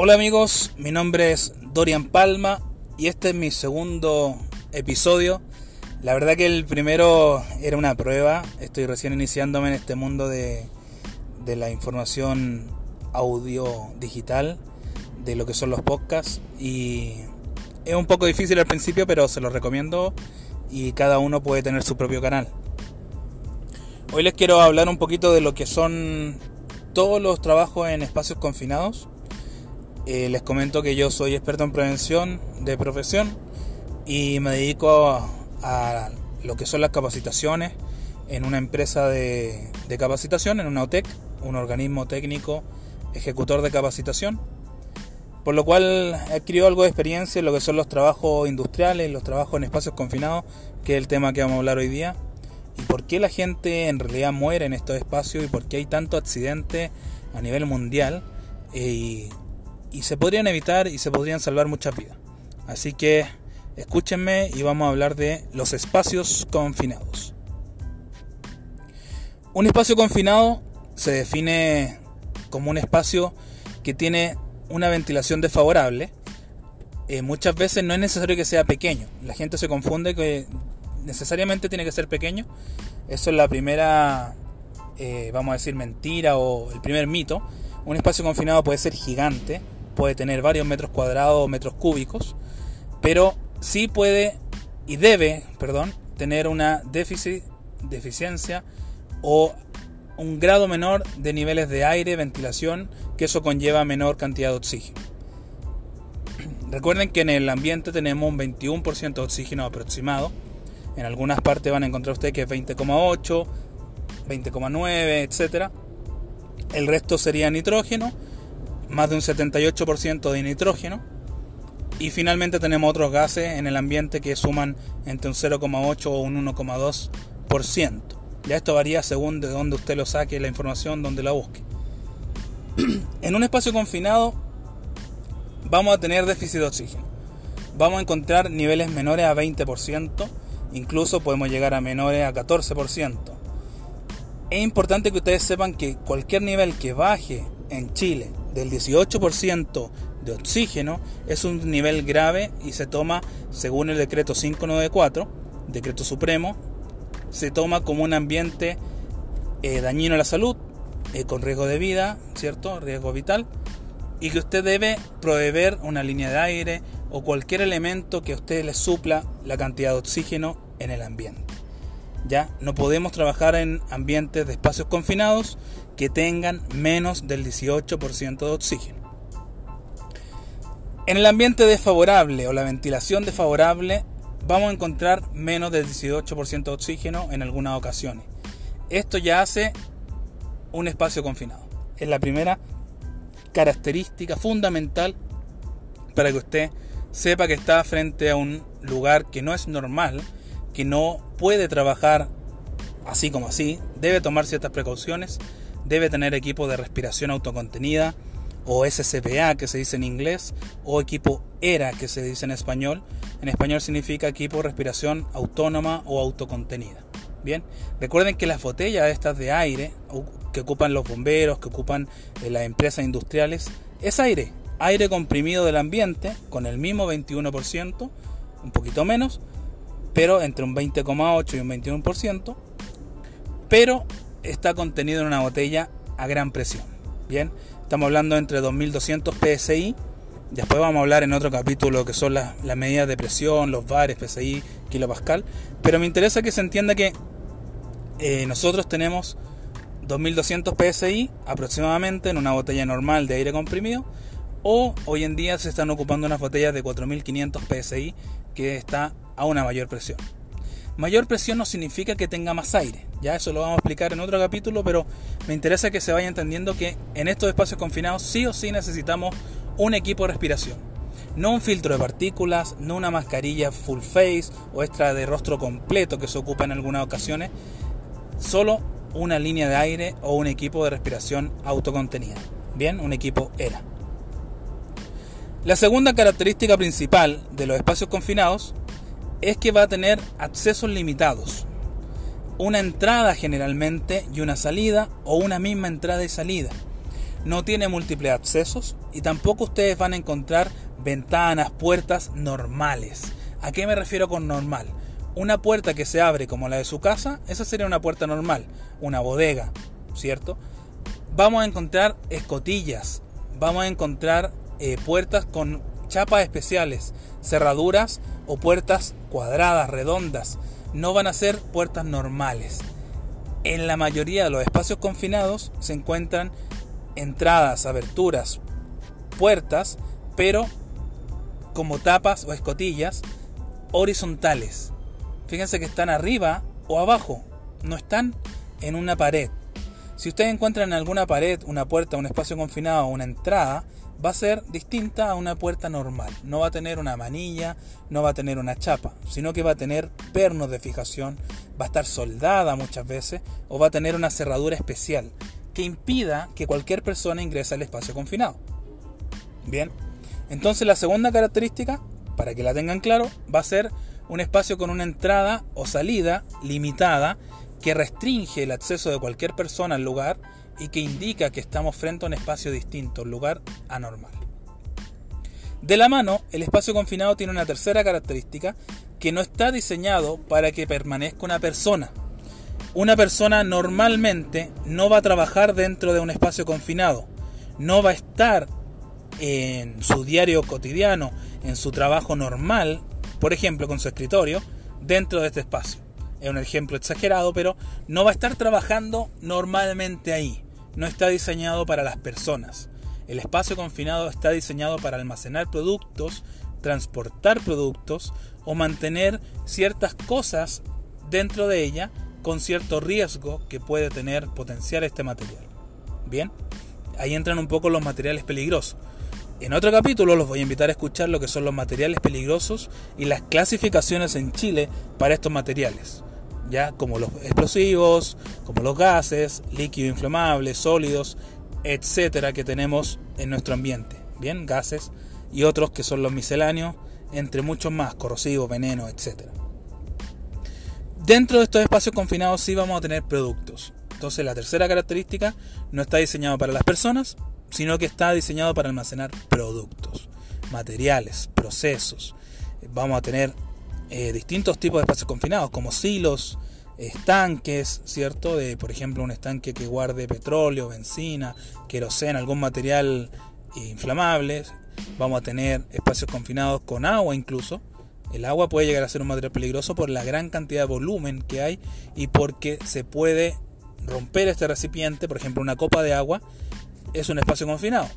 Hola amigos, mi nombre es Dorian Palma y este es mi segundo episodio. La verdad que el primero era una prueba, estoy recién iniciándome en este mundo de, de la información audio digital, de lo que son los podcasts y es un poco difícil al principio, pero se los recomiendo y cada uno puede tener su propio canal. Hoy les quiero hablar un poquito de lo que son todos los trabajos en espacios confinados eh, les comento que yo soy experto en prevención de profesión y me dedico a, lo que son las capacitaciones en una empresa de, capacitación, en una OTEC, un organismo técnico ejecutor de capacitación, por lo cual he adquirido algo de experiencia en lo que son los trabajos industriales, los trabajos en espacios confinados, que es el tema que vamos a hablar hoy día, y por qué la gente en realidad muere en estos espacios y por qué hay tanto accidente a nivel mundial. Eh, y se podrían evitar y se podrían salvar muchas vidas. Así que escúchenme y vamos a hablar de los espacios confinados. Un espacio confinado se define como un espacio que tiene una ventilación desfavorable. Eh, muchas veces no es necesario que sea pequeño. La gente se confunde que necesariamente tiene que ser pequeño. Eso es la primera, eh, vamos a decir, mentira o el primer mito. Un espacio confinado puede ser gigante, puede tener varios metros cuadrados o metros cúbicos, pero sí puede y debe, perdón, tener una déficit, deficiencia o un grado menor de niveles de aire, ventilación, que eso conlleva menor cantidad de oxígeno. Recuerden que en el ambiente tenemos un 21% de oxígeno aproximado. En algunas partes van a encontrar ustedes que es 20,8, 20,9, etc. El resto sería nitrógeno más de un 78% de nitrógeno. Y finalmente tenemos otros gases en el ambiente que suman entre un 0,8 o un 1,2%. Ya esto varía según de dónde usted lo saque, la información, donde la busque. en un espacio confinado vamos a tener déficit de oxígeno. Vamos a encontrar niveles menores a 20%, incluso podemos llegar a menores a 14%. Es importante que ustedes sepan que cualquier nivel que baje en Chile del 18% de oxígeno es un nivel grave y se toma, según el decreto 594, decreto supremo, se toma como un ambiente eh, dañino a la salud, eh, con riesgo de vida, ¿cierto? Riesgo vital, y que usted debe proveer una línea de aire o cualquier elemento que a usted le supla la cantidad de oxígeno en el ambiente. Ya no podemos trabajar en ambientes de espacios confinados que tengan menos del 18% de oxígeno. En el ambiente desfavorable o la ventilación desfavorable vamos a encontrar menos del 18% de oxígeno en algunas ocasiones. Esto ya hace un espacio confinado. Es la primera característica fundamental para que usted sepa que está frente a un lugar que no es normal, que no puede trabajar así como así, debe tomar ciertas precauciones debe tener equipo de respiración autocontenida o SCPA que se dice en inglés o equipo ERA que se dice en español. En español significa equipo de respiración autónoma o autocontenida. Bien, recuerden que las botellas estas de aire que ocupan los bomberos, que ocupan eh, las empresas industriales, es aire, aire comprimido del ambiente con el mismo 21%, un poquito menos, pero entre un 20,8 y un 21%, pero está contenido en una botella a gran presión. Bien, estamos hablando entre 2200 PSI. Después vamos a hablar en otro capítulo que son las, medidas de presión, los bares, PSI, kilopascal. Pero me interesa que se entienda que eh, nosotros tenemos 2200 PSI aproximadamente en una botella normal de aire comprimido. O hoy en día se están ocupando unas botellas de 4500 PSI que está a una mayor presión. Mayor presión no significa que tenga más aire, ya eso lo vamos a explicar en otro capítulo, pero me interesa que se vaya entendiendo que en estos espacios confinados sí o sí necesitamos un equipo de respiración. No un filtro de partículas, no una mascarilla full face o extra de rostro completo que se ocupa en algunas ocasiones, solo una línea de aire o un equipo de respiración autocontenida. Bien, un equipo ERA. La segunda característica principal de los espacios confinados es que va a tener accesos limitados. Una entrada generalmente y una salida o una misma entrada y salida. no tiene múltiples accesos y tampoco ustedes van a encontrar ventanas, puertas normales. ¿A qué me refiero con normal? Una puerta que se abre como la de su casa, esa sería una puerta normal, una bodega, ¿cierto? Vamos a encontrar escotillas, vamos a encontrar eh, puertas con chapas especiales, cerraduras o puertas cuadradas, redondas. No van a ser puertas normales. En la mayoría de los espacios confinados se encuentran entradas, aberturas, puertas, pero como tapas o escotillas horizontales. Fíjense que están arriba o abajo, no están en una pared. Si ustedes encuentran en alguna pared una puerta, un espacio confinado o una entrada, va a ser distinta a una puerta normal. No va a tener una manilla, no va a tener una chapa, sino que va a tener pernos de fijación, va a estar soldada muchas veces o va a tener una cerradura especial que impida que cualquier persona ingrese al espacio confinado. Bien, entonces la segunda característica, para que la tengan claro, va a ser un espacio con una entrada o salida limitada que restringe el acceso de cualquier persona al lugar y que indica que estamos frente a un espacio distinto, un lugar anormal. De la mano, el espacio confinado tiene una tercera característica que no está diseñado para que permanezca una persona, una persona normalmente no va a trabajar dentro de un espacio confinado, no va a estar en su diario cotidiano, en su trabajo normal, por ejemplo con su escritorio, dentro de este espacio. Es un ejemplo exagerado, pero no va a estar trabajando normalmente ahí. No está diseñado para las personas. El espacio confinado está diseñado para almacenar productos, transportar productos o mantener ciertas cosas dentro de ella con cierto riesgo que puede tener potencial este material. Bien, ahí entran un poco los materiales peligrosos. En otro capítulo los voy a invitar a escuchar lo que son los materiales peligrosos y las clasificaciones en Chile para estos materiales, ya como los explosivos, como los gases, líquidos inflamables, sólidos, etcétera que tenemos en nuestro ambiente. Bien, gases y otros que son los misceláneos, entre muchos más, corrosivos, venenos, etcétera. Dentro de estos espacios confinados sí vamos a tener productos. Entonces la tercera característica no está diseñado para las personas, sino que está diseñado para almacenar productos, materiales, procesos. Vamos a tener eh, distintos tipos de espacios confinados, como silos, estanques, ¿cierto? De, por ejemplo, un estanque que guarde petróleo, benzina, queroseno, algún material inflamable. Vamos a tener espacios confinados con agua incluso, el agua puede llegar a ser un material peligroso por la gran cantidad de volumen que hay y porque se puede romper este recipiente, por ejemplo una copa de agua, es un espacio confinado.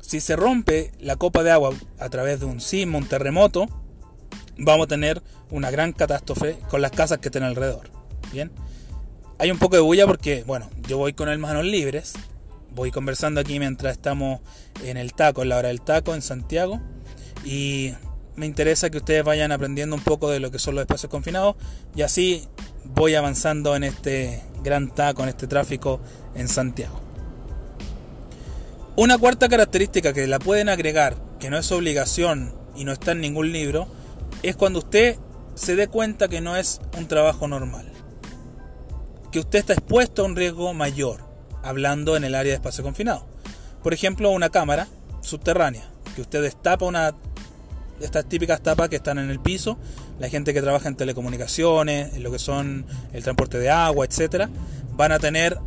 Si se rompe la copa de agua a través de un sismo, un terremoto, vamos a tener una gran catástrofe con las casas que estén alrededor. Bien, hay un poco de bulla porque, bueno, yo voy con el manos libres, voy conversando aquí mientras estamos en el taco, en la hora del taco en Santiago, y me interesa que ustedes vayan aprendiendo un poco de lo que son los espacios confinados y así voy avanzando en este gran taco, en este tráfico en Santiago. Una cuarta característica que la pueden agregar, que no es obligación y no está en ningún libro, es cuando usted se dé cuenta que no es un trabajo normal. Que usted está expuesto a un riesgo mayor, hablando en el área de espacio confinado. Por ejemplo, una cámara subterránea, que usted destapa una estas típicas tapas que están en el piso, la gente que trabaja en telecomunicaciones, en lo que son el transporte de agua, etcétera, van a tener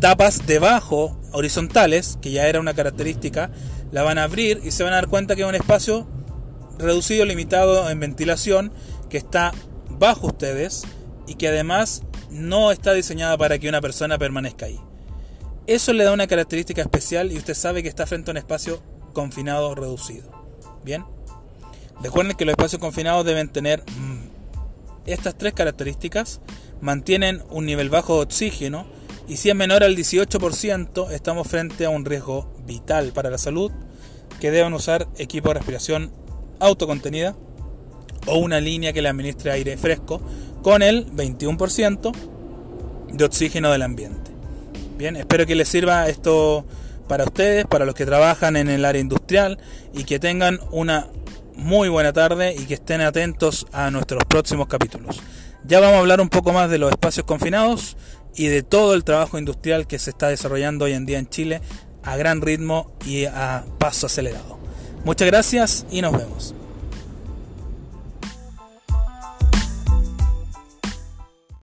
tapas debajo horizontales, que ya era una característica, la van a abrir y se van a dar cuenta que es un espacio reducido, limitado en ventilación, que está bajo ustedes y que además no está diseñada para que una persona permanezca ahí. Eso le da una característica especial y usted sabe que está frente a un espacio confinado reducido. Bien. Recuerden que los espacios confinados deben tener mm, estas tres características. Mantienen un nivel bajo de oxígeno y si es menor al 18% estamos frente a un riesgo vital para la salud que deben usar equipo de respiración autocontenida o una línea que le administre aire fresco con el 21% de oxígeno del ambiente. Bien, espero que les sirva esto para ustedes, para los que trabajan en el área industrial y que tengan una muy buena tarde y que estén atentos a nuestros próximos capítulos. Ya vamos a hablar un poco más de los espacios confinados y de todo el trabajo industrial que se está desarrollando hoy en día en Chile a gran ritmo y a paso acelerado. Muchas gracias y nos vemos.